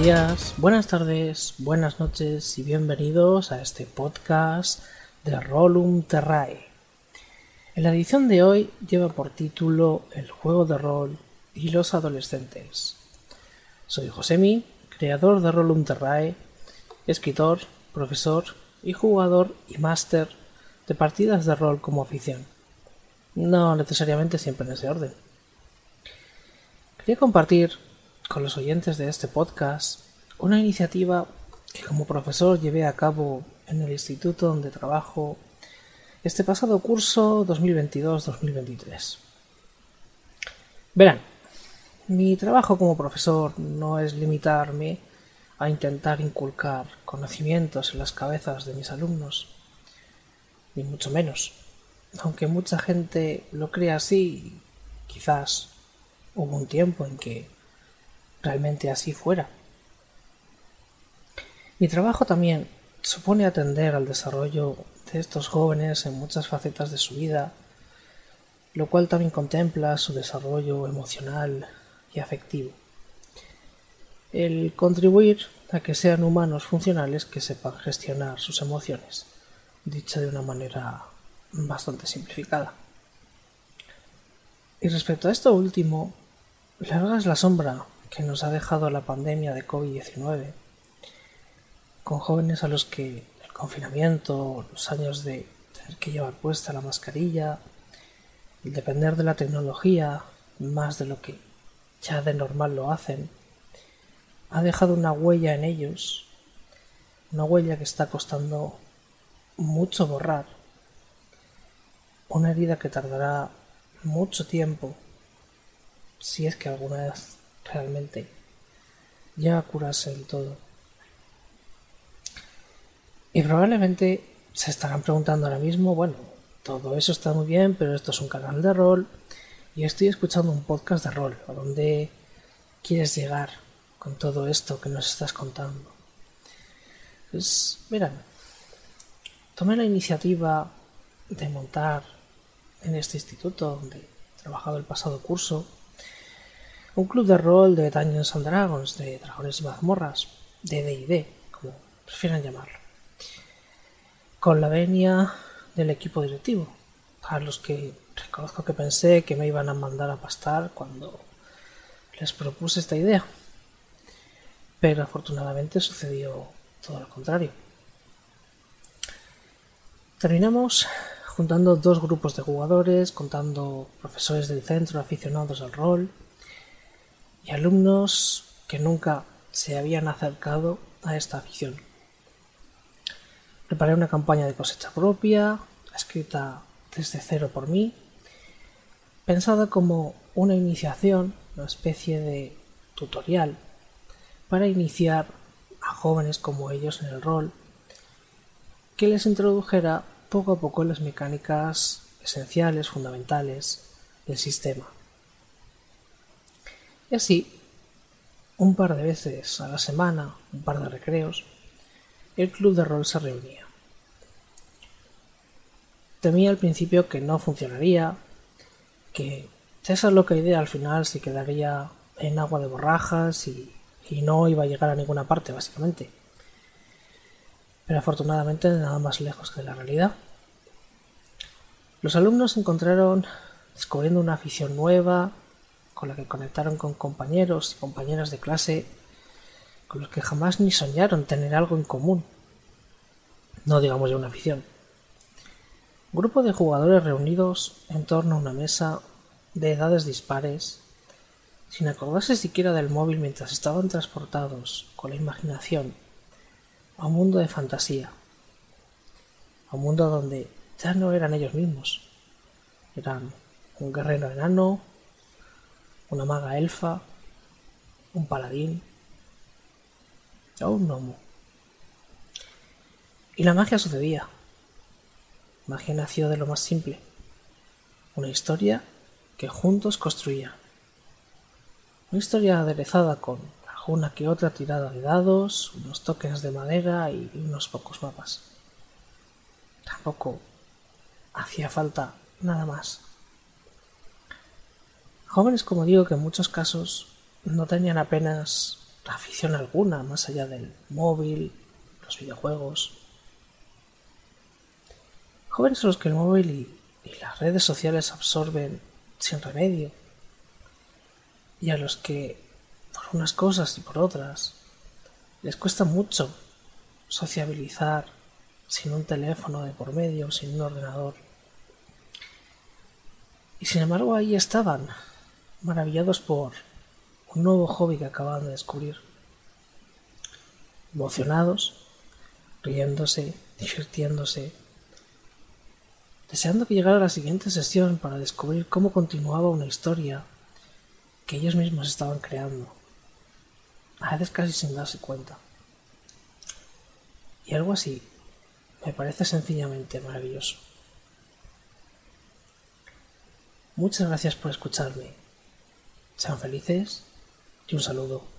Días, buenas tardes, buenas noches y bienvenidos a este podcast de Rolum Terrae. En la edición de hoy lleva por título El juego de rol y los adolescentes. Soy Josemi, creador de Rolum Terrae, escritor, profesor y jugador y máster de partidas de rol como afición. No necesariamente siempre en ese orden. Quería compartir con los oyentes de este podcast una iniciativa que como profesor llevé a cabo en el instituto donde trabajo este pasado curso 2022-2023. Verán, mi trabajo como profesor no es limitarme a intentar inculcar conocimientos en las cabezas de mis alumnos, ni mucho menos. Aunque mucha gente lo crea así, quizás hubo un tiempo en que realmente así fuera. Mi trabajo también supone atender al desarrollo de estos jóvenes en muchas facetas de su vida, lo cual también contempla su desarrollo emocional y afectivo. El contribuir a que sean humanos funcionales que sepan gestionar sus emociones, dicha de una manera bastante simplificada. Y respecto a esto último, larga es la sombra que nos ha dejado la pandemia de COVID-19, con jóvenes a los que el confinamiento, los años de tener que llevar puesta la mascarilla, el depender de la tecnología más de lo que ya de normal lo hacen, ha dejado una huella en ellos, una huella que está costando mucho borrar, una herida que tardará mucho tiempo, si es que alguna vez realmente llega a curarse del todo. Y probablemente se estarán preguntando ahora mismo, bueno, todo eso está muy bien, pero esto es un canal de rol y estoy escuchando un podcast de rol. ¿A dónde quieres llegar con todo esto que nos estás contando? Pues, miran, tomé la iniciativa de montar en este instituto donde he trabajado el pasado curso un club de rol de Dungeons and Dragons, de dragones y mazmorras, de D&D, como prefieran llamarlo, con la venia del equipo directivo, para los que reconozco que pensé que me iban a mandar a pastar cuando les propuse esta idea, pero afortunadamente sucedió todo lo contrario. Terminamos juntando dos grupos de jugadores, contando profesores del centro aficionados al rol y alumnos que nunca se habían acercado a esta afición. Preparé una campaña de cosecha propia, escrita desde cero por mí, pensada como una iniciación, una especie de tutorial para iniciar a jóvenes como ellos en el rol, que les introdujera poco a poco las mecánicas esenciales, fundamentales del sistema. Y así, un par de veces a la semana, un par de recreos, el club de rol se reunía. Temía al principio que no funcionaría, que esa loca idea al final se quedaría en agua de borrajas y, no iba a llegar a ninguna parte, básicamente pero afortunadamente nada más lejos que la realidad. Los alumnos se encontraron descubriendo una afición nueva, con la que conectaron con compañeros y compañeras de clase con los que jamás ni soñaron tener algo en común. No digamos ya una afición. Grupo de jugadores reunidos en torno a una mesa de edades dispares, sin acordarse siquiera del móvil mientras estaban transportados con la imaginación a un mundo de fantasía, a un mundo donde ya no eran ellos mismos, eran un guerrero enano, una maga elfa, un paladín o un gnomo. Y la magia sucedía. Magia nació de lo más simple, una historia que juntos construían. Una historia aderezada con una que otra tirada de dados, unos tokens de madera y unos pocos mapas. Tampoco hacía falta nada más. Jóvenes, como digo, que en muchos casos no tenían apenas afición alguna más allá del móvil, los videojuegos. Jóvenes a los que el móvil y, las redes sociales absorben sin remedio y a los que por unas cosas y por otras les cuesta mucho sociabilizar sin un teléfono de por medio, sin un ordenador. Y sin embargo ahí estaban, maravillados por un nuevo hobby que acababan de descubrir. Emocionados, riéndose, divirtiéndose, deseando que llegara la siguiente sesión para descubrir cómo continuaba una historia que ellos mismos estaban creando, a veces casi sin darse cuenta. Y algo así me parece sencillamente maravilloso. Muchas gracias por escucharme. Sean felices y un saludo.